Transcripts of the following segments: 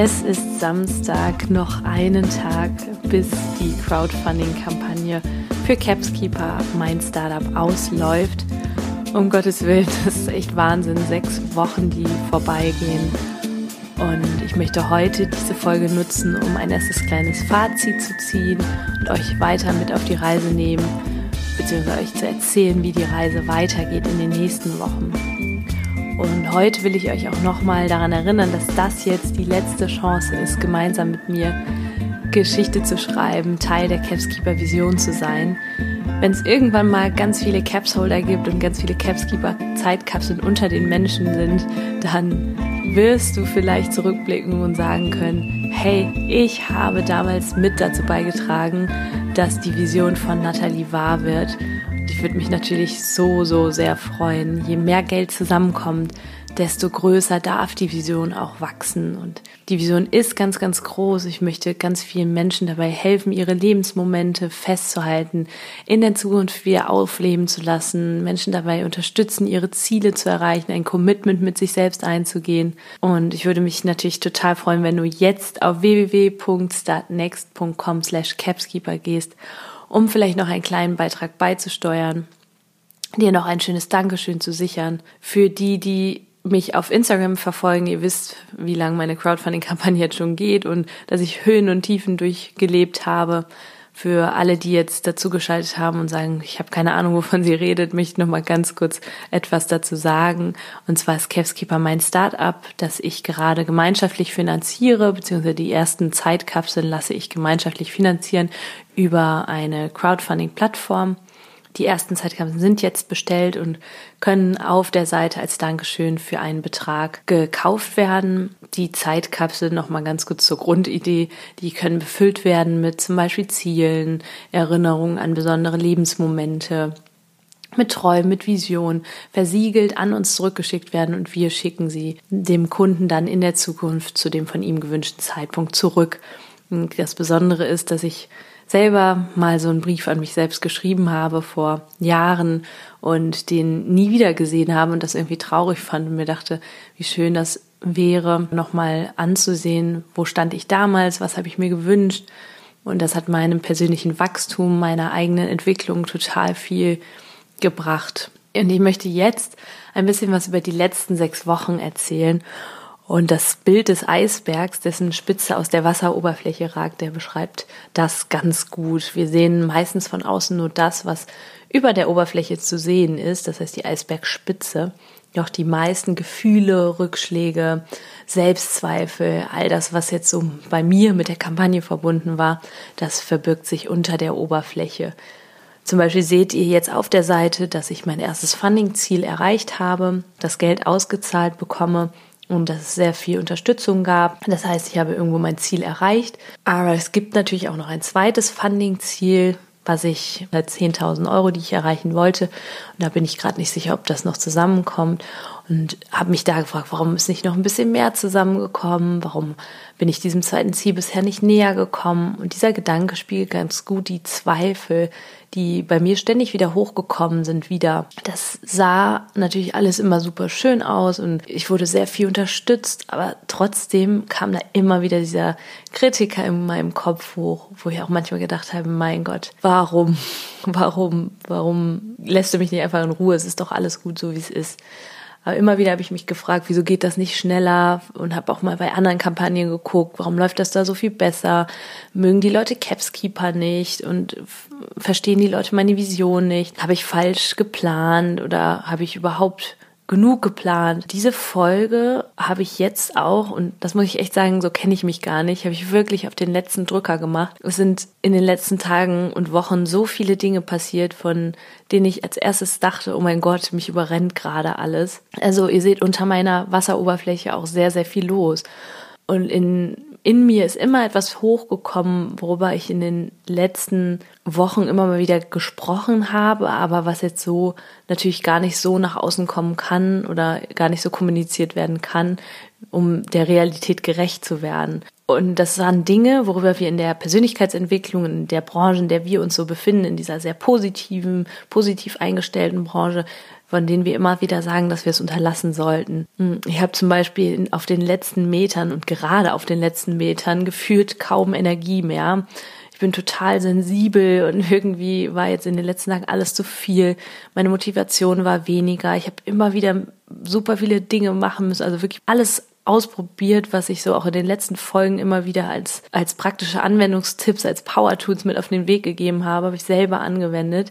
Es ist Samstag, noch einen Tag, bis die Crowdfunding-Kampagne für Capskeeper, mein Startup, ausläuft. Um Gottes Willen, das ist echt Wahnsinn. Sechs Wochen, die vorbeigehen. Und ich möchte heute diese Folge nutzen, um ein erstes kleines Fazit zu ziehen und euch weiter mit auf die Reise nehmen, beziehungsweise euch zu erzählen, wie die Reise weitergeht in den nächsten Wochen. Und heute will ich euch auch nochmal daran erinnern, dass das jetzt die letzte Chance ist, gemeinsam mit mir Geschichte zu schreiben, Teil der Capskeeper Vision zu sein. Wenn es irgendwann mal ganz viele Capsholder gibt und ganz viele Capskeeper Zeitkapseln unter den Menschen sind, dann wirst du vielleicht zurückblicken und sagen können, hey, ich habe damals mit dazu beigetragen, dass die Vision von Nathalie wahr wird ich würde mich natürlich so, so sehr freuen. Je mehr Geld zusammenkommt, desto größer darf die Vision auch wachsen. Und die Vision ist ganz, ganz groß. Ich möchte ganz vielen Menschen dabei helfen, ihre Lebensmomente festzuhalten, in der Zukunft wieder aufleben zu lassen, Menschen dabei unterstützen, ihre Ziele zu erreichen, ein Commitment mit sich selbst einzugehen. Und ich würde mich natürlich total freuen, wenn du jetzt auf www.startnext.com slash capskeeper gehst um vielleicht noch einen kleinen Beitrag beizusteuern, dir noch ein schönes Dankeschön zu sichern. Für die, die mich auf Instagram verfolgen, ihr wisst, wie lange meine Crowdfunding-Kampagne jetzt schon geht und dass ich Höhen und Tiefen durchgelebt habe. Für alle, die jetzt dazugeschaltet haben und sagen, ich habe keine Ahnung, wovon sie redet, möchte ich noch mal ganz kurz etwas dazu sagen. Und zwar ist Capskeeper mein Startup, das ich gerade gemeinschaftlich finanziere, beziehungsweise die ersten Zeitkapseln lasse ich gemeinschaftlich finanzieren über eine Crowdfunding-Plattform. Die ersten Zeitkapseln sind jetzt bestellt und können auf der Seite als Dankeschön für einen Betrag gekauft werden. Die Zeitkapseln, nochmal ganz kurz zur Grundidee, die können befüllt werden mit zum Beispiel Zielen, Erinnerungen an besondere Lebensmomente, mit Träumen, mit Vision, versiegelt an uns zurückgeschickt werden und wir schicken sie dem Kunden dann in der Zukunft zu dem von ihm gewünschten Zeitpunkt zurück. Das Besondere ist, dass ich selber mal so einen Brief an mich selbst geschrieben habe vor Jahren und den nie wieder gesehen habe und das irgendwie traurig fand und mir dachte, wie schön das wäre, nochmal anzusehen, wo stand ich damals, was habe ich mir gewünscht. Und das hat meinem persönlichen Wachstum, meiner eigenen Entwicklung total viel gebracht. Und ich möchte jetzt ein bisschen was über die letzten sechs Wochen erzählen und das Bild des Eisbergs, dessen Spitze aus der Wasseroberfläche ragt, der beschreibt das ganz gut. Wir sehen meistens von außen nur das, was über der Oberfläche zu sehen ist, das heißt die Eisbergspitze. Doch die meisten Gefühle, Rückschläge, Selbstzweifel, all das, was jetzt so bei mir mit der Kampagne verbunden war, das verbirgt sich unter der Oberfläche. Zum Beispiel seht ihr jetzt auf der Seite, dass ich mein erstes Funding-Ziel erreicht habe, das Geld ausgezahlt bekomme und dass es sehr viel Unterstützung gab. Das heißt, ich habe irgendwo mein Ziel erreicht. Aber es gibt natürlich auch noch ein zweites Funding-Ziel, was ich 10.000 Euro, die ich erreichen wollte. Und da bin ich gerade nicht sicher, ob das noch zusammenkommt. Und habe mich da gefragt, warum ist nicht noch ein bisschen mehr zusammengekommen? Warum bin ich diesem zweiten Ziel bisher nicht näher gekommen? Und dieser Gedanke spiegelt ganz gut die Zweifel, die bei mir ständig wieder hochgekommen sind, wieder. Das sah natürlich alles immer super schön aus und ich wurde sehr viel unterstützt, aber trotzdem kam da immer wieder dieser Kritiker in meinem Kopf hoch, wo ich auch manchmal gedacht habe, mein Gott, warum, warum, warum lässt du mich nicht einfach in Ruhe? Es ist doch alles gut so, wie es ist. Aber immer wieder habe ich mich gefragt, wieso geht das nicht schneller? Und habe auch mal bei anderen Kampagnen geguckt, warum läuft das da so viel besser? Mögen die Leute Capskeeper nicht? Und verstehen die Leute meine Vision nicht? Habe ich falsch geplant oder habe ich überhaupt genug geplant. Diese Folge habe ich jetzt auch, und das muss ich echt sagen, so kenne ich mich gar nicht, habe ich wirklich auf den letzten Drücker gemacht. Es sind in den letzten Tagen und Wochen so viele Dinge passiert, von denen ich als erstes dachte, oh mein Gott, mich überrennt gerade alles. Also ihr seht unter meiner Wasseroberfläche auch sehr, sehr viel los. Und in, in mir ist immer etwas hochgekommen, worüber ich in den letzten Wochen immer mal wieder gesprochen habe, aber was jetzt so natürlich gar nicht so nach außen kommen kann oder gar nicht so kommuniziert werden kann, um der Realität gerecht zu werden. Und das waren Dinge, worüber wir in der Persönlichkeitsentwicklung, in der Branche, in der wir uns so befinden, in dieser sehr positiven, positiv eingestellten Branche, von denen wir immer wieder sagen, dass wir es unterlassen sollten. Hm, ich habe zum Beispiel auf den letzten Metern und gerade auf den letzten Metern gefühlt kaum Energie mehr. Ich bin total sensibel und irgendwie war jetzt in den letzten Tagen alles zu viel. Meine Motivation war weniger. Ich habe immer wieder super viele Dinge machen müssen, also wirklich alles ausprobiert, was ich so auch in den letzten Folgen immer wieder als, als praktische Anwendungstipps, als Power Tools mit auf den Weg gegeben habe, habe ich selber angewendet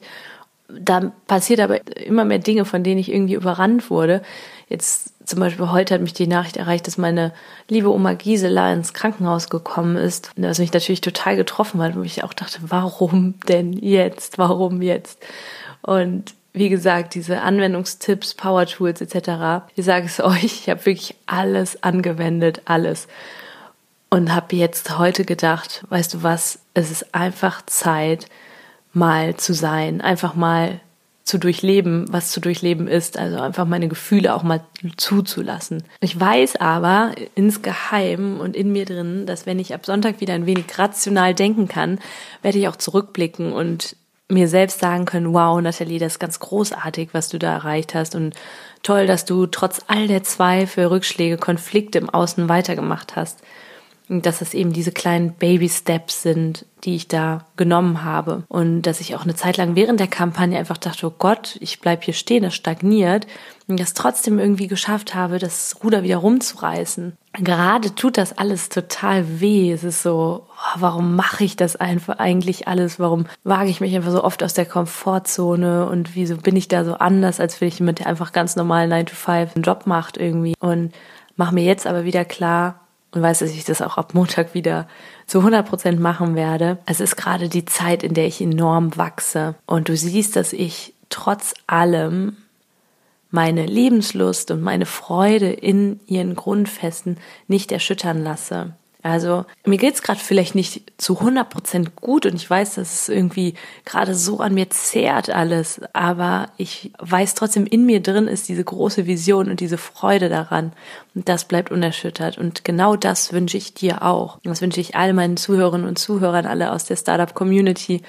da passiert aber immer mehr Dinge, von denen ich irgendwie überrannt wurde. Jetzt zum Beispiel heute hat mich die Nachricht erreicht, dass meine liebe Oma Gisela ins Krankenhaus gekommen ist, was mich natürlich total getroffen hat, wo ich auch dachte, warum denn jetzt? Warum jetzt? Und wie gesagt, diese Anwendungstipps, Power Tools etc. Ich sage es euch, ich habe wirklich alles angewendet, alles. Und habe jetzt heute gedacht, weißt du was, es ist einfach Zeit, mal zu sein, einfach mal zu durchleben, was zu durchleben ist, also einfach meine Gefühle auch mal zuzulassen. Ich weiß aber insgeheim und in mir drin, dass wenn ich ab Sonntag wieder ein wenig rational denken kann, werde ich auch zurückblicken und mir selbst sagen können, wow, Nathalie, das ist ganz großartig, was du da erreicht hast und toll, dass du trotz all der Zweifel, Rückschläge, Konflikte im Außen weitergemacht hast dass es eben diese kleinen Baby-Steps sind, die ich da genommen habe. Und dass ich auch eine Zeit lang während der Kampagne einfach dachte, oh Gott, ich bleib hier stehen, das stagniert. Und das trotzdem irgendwie geschafft habe, das Ruder wieder rumzureißen. Gerade tut das alles total weh. Es ist so, oh, warum mache ich das einfach eigentlich alles? Warum wage ich mich einfach so oft aus der Komfortzone? Und wieso bin ich da so anders, als wenn ich jemand, der einfach ganz normal 9 to 5 einen Job macht irgendwie? Und mache mir jetzt aber wieder klar, und weiß, dass ich das auch ab Montag wieder zu 100 Prozent machen werde. Es ist gerade die Zeit, in der ich enorm wachse. Und du siehst, dass ich trotz allem meine Lebenslust und meine Freude in ihren Grundfesten nicht erschüttern lasse. Also mir geht's gerade vielleicht nicht zu 100 Prozent gut und ich weiß, dass es irgendwie gerade so an mir zehrt alles, aber ich weiß trotzdem, in mir drin ist diese große Vision und diese Freude daran und das bleibt unerschüttert und genau das wünsche ich dir auch. Das wünsche ich all meinen Zuhörerinnen und Zuhörern, alle aus der Startup Community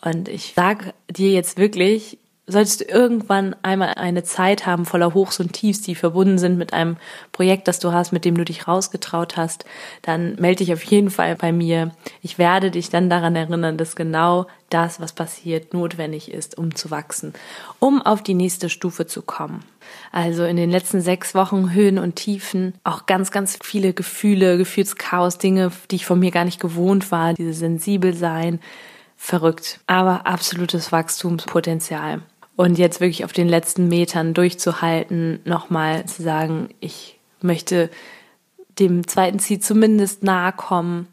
und ich sage dir jetzt wirklich, solltest du irgendwann einmal eine Zeit haben voller Hochs und Tiefs, die verbunden sind mit einem Projekt, das du hast, mit dem du dich rausgetraut hast, dann melde dich auf jeden Fall bei mir. Ich werde dich dann daran erinnern, dass genau das, was passiert, notwendig ist, um zu wachsen, um auf die nächste Stufe zu kommen. Also in den letzten sechs Wochen Höhen und Tiefen, auch ganz, ganz viele Gefühle, Gefühlschaos, Dinge, die ich von mir gar nicht gewohnt war, dieses sensibel sein, verrückt, aber absolutes Wachstumspotenzial und jetzt wirklich auf den letzten Metern durchzuhalten, nochmal zu sagen, ich möchte dem zweiten Ziel zumindest nahe kommen,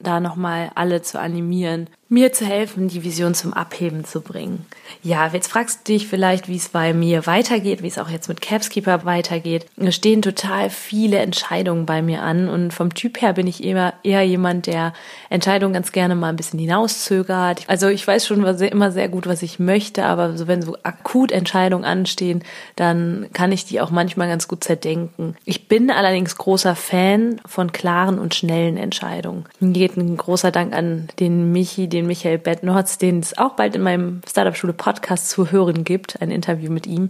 da nochmal alle zu animieren, mir zu helfen, die Vision zum Abheben zu bringen. Ja, jetzt fragst du dich vielleicht, wie es bei mir weitergeht, wie es auch jetzt mit Capskeeper weitergeht. Es stehen total viele Entscheidungen bei mir an und vom Typ her bin ich eher, eher jemand, der Entscheidungen ganz gerne mal ein bisschen hinauszögert. Also ich weiß schon immer sehr gut, was ich möchte, aber so wenn so akut Entscheidungen anstehen, dann kann ich die auch manchmal ganz gut zerdenken. Ich bin allerdings großer Fan von klaren und schnellen Entscheidungen. Hier geht ein großer Dank an den Michi, den den Michael Bettnorz, den es auch bald in meinem Startup Schule Podcast zu hören gibt, ein Interview mit ihm.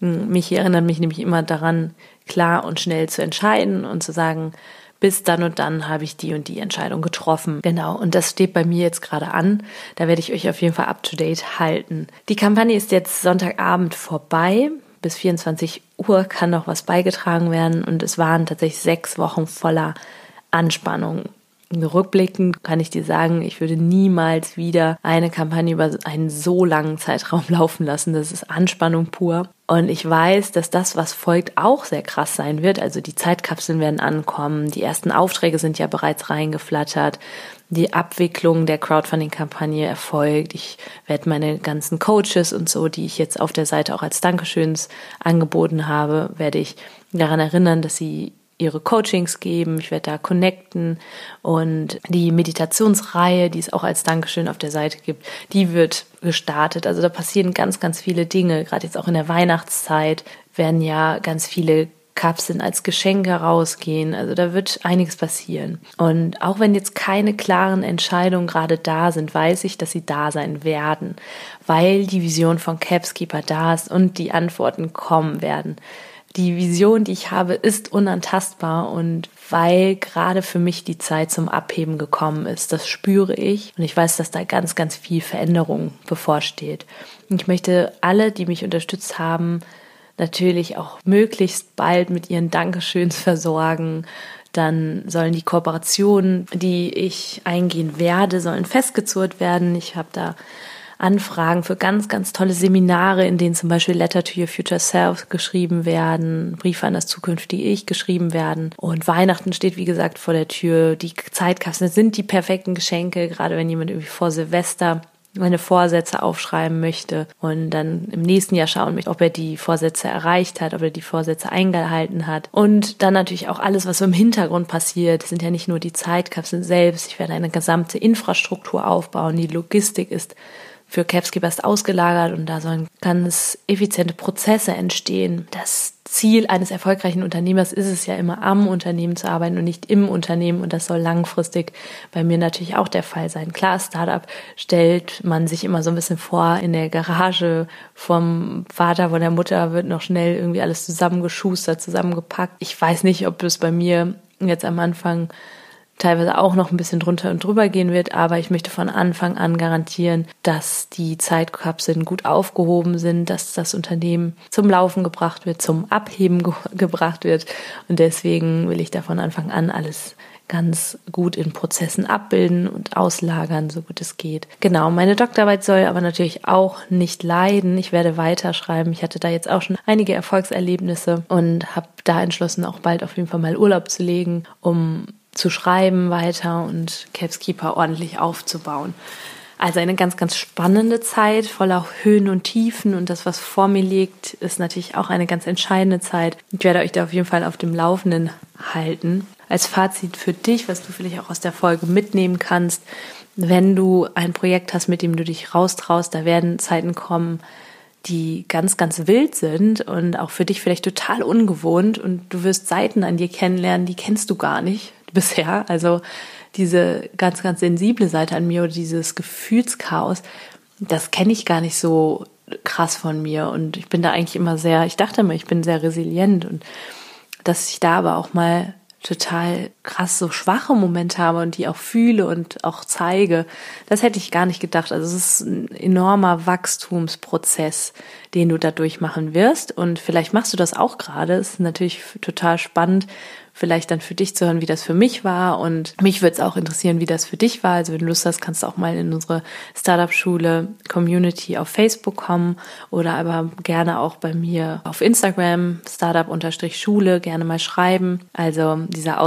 Hm, mich erinnert mich nämlich immer daran, klar und schnell zu entscheiden und zu sagen, bis dann und dann habe ich die und die Entscheidung getroffen. Genau, und das steht bei mir jetzt gerade an. Da werde ich euch auf jeden Fall up to date halten. Die Kampagne ist jetzt Sonntagabend vorbei. Bis 24 Uhr kann noch was beigetragen werden und es waren tatsächlich sechs Wochen voller Anspannung. Rückblickend kann ich dir sagen, ich würde niemals wieder eine Kampagne über einen so langen Zeitraum laufen lassen. Das ist Anspannung pur. Und ich weiß, dass das, was folgt, auch sehr krass sein wird. Also die Zeitkapseln werden ankommen. Die ersten Aufträge sind ja bereits reingeflattert. Die Abwicklung der Crowdfunding-Kampagne erfolgt. Ich werde meine ganzen Coaches und so, die ich jetzt auf der Seite auch als Dankeschöns angeboten habe, werde ich daran erinnern, dass sie ihre Coachings geben, ich werde da connecten und die Meditationsreihe, die es auch als Dankeschön auf der Seite gibt, die wird gestartet. Also da passieren ganz, ganz viele Dinge. Gerade jetzt auch in der Weihnachtszeit werden ja ganz viele Kapseln als Geschenk herausgehen. Also da wird einiges passieren. Und auch wenn jetzt keine klaren Entscheidungen gerade da sind, weiß ich, dass sie da sein werden, weil die Vision von Capskeeper da ist und die Antworten kommen werden. Die Vision, die ich habe, ist unantastbar und weil gerade für mich die Zeit zum Abheben gekommen ist. Das spüre ich und ich weiß, dass da ganz, ganz viel Veränderung bevorsteht. Und ich möchte alle, die mich unterstützt haben, natürlich auch möglichst bald mit ihren Dankeschöns versorgen. Dann sollen die Kooperationen, die ich eingehen werde, sollen festgezurrt werden. Ich habe da Anfragen für ganz, ganz tolle Seminare, in denen zum Beispiel Letter to Your Future Self geschrieben werden, Briefe an das zukünftige Ich geschrieben werden. Und Weihnachten steht, wie gesagt, vor der Tür. Die Zeitkapseln sind die perfekten Geschenke, gerade wenn jemand irgendwie vor Silvester meine Vorsätze aufschreiben möchte und dann im nächsten Jahr schauen möchte, ob er die Vorsätze erreicht hat, ob er die Vorsätze eingehalten hat. Und dann natürlich auch alles, was im Hintergrund passiert. Das sind ja nicht nur die Zeitkapseln selbst. Ich werde eine gesamte Infrastruktur aufbauen. Die Logistik ist für Capskeepers ausgelagert und da sollen ganz effiziente Prozesse entstehen. Das Ziel eines erfolgreichen Unternehmers ist es ja immer am Unternehmen zu arbeiten und nicht im Unternehmen und das soll langfristig bei mir natürlich auch der Fall sein. Klar, Startup stellt man sich immer so ein bisschen vor in der Garage vom Vater, von der Mutter wird noch schnell irgendwie alles zusammengeschustert, zusammengepackt. Ich weiß nicht, ob es bei mir jetzt am Anfang teilweise auch noch ein bisschen drunter und drüber gehen wird, aber ich möchte von Anfang an garantieren, dass die Zeitkapseln gut aufgehoben sind, dass das Unternehmen zum Laufen gebracht wird, zum Abheben ge gebracht wird und deswegen will ich da von Anfang an alles ganz gut in Prozessen abbilden und auslagern, so gut es geht. Genau, meine Doktorarbeit soll aber natürlich auch nicht leiden. Ich werde weiterschreiben. Ich hatte da jetzt auch schon einige Erfolgserlebnisse und habe da entschlossen, auch bald auf jeden Fall mal Urlaub zu legen, um zu schreiben weiter und Capskeeper ordentlich aufzubauen. Also eine ganz, ganz spannende Zeit, voller Höhen und Tiefen und das, was vor mir liegt, ist natürlich auch eine ganz entscheidende Zeit. Ich werde euch da auf jeden Fall auf dem Laufenden halten. Als Fazit für dich, was du vielleicht auch aus der Folge mitnehmen kannst, wenn du ein Projekt hast, mit dem du dich raustraust, da werden Zeiten kommen, die ganz, ganz wild sind und auch für dich vielleicht total ungewohnt und du wirst Seiten an dir kennenlernen, die kennst du gar nicht bisher. Also diese ganz, ganz sensible Seite an mir oder dieses Gefühlschaos, das kenne ich gar nicht so krass von mir. Und ich bin da eigentlich immer sehr, ich dachte immer, ich bin sehr resilient und dass ich da aber auch mal total krass so schwache Momente habe und die auch fühle und auch zeige, das hätte ich gar nicht gedacht. Also es ist ein enormer Wachstumsprozess, den du da durchmachen wirst. Und vielleicht machst du das auch gerade. Es ist natürlich total spannend, vielleicht dann für dich zu hören, wie das für mich war. Und mich würde es auch interessieren, wie das für dich war. Also wenn du Lust hast, kannst du auch mal in unsere Startup-Schule Community auf Facebook kommen oder aber gerne auch bei mir auf Instagram Startup-Schule gerne mal schreiben. Also dieser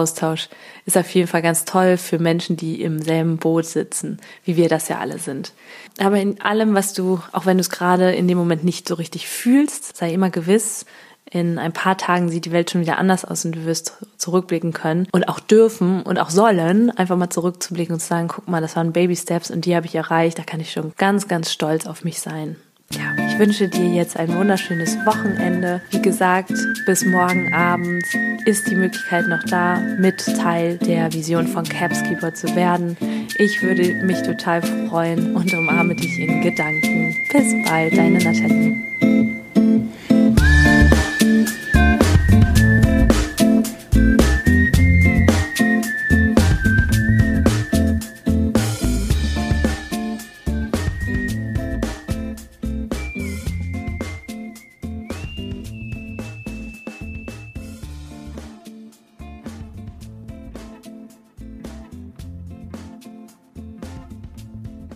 Austausch ist auf jeden Fall ganz toll für Menschen, die im selben Boot sitzen, wie wir das ja alle sind. Aber in allem, was du, auch wenn du es gerade in dem Moment nicht so richtig fühlst, sei immer gewiss, in ein paar Tagen sieht die Welt schon wieder anders aus und du wirst zurückblicken können und auch dürfen und auch sollen, einfach mal zurückzublicken und zu sagen, guck mal, das waren Baby Steps und die habe ich erreicht, da kann ich schon ganz, ganz stolz auf mich sein. Ja, ich wünsche dir jetzt ein wunderschönes Wochenende. Wie gesagt, bis morgen Abend ist die Möglichkeit noch da, mit Teil der Vision von Capskeeper zu werden. Ich würde mich total freuen und umarme dich in Gedanken. Bis bald, deine Nathalie.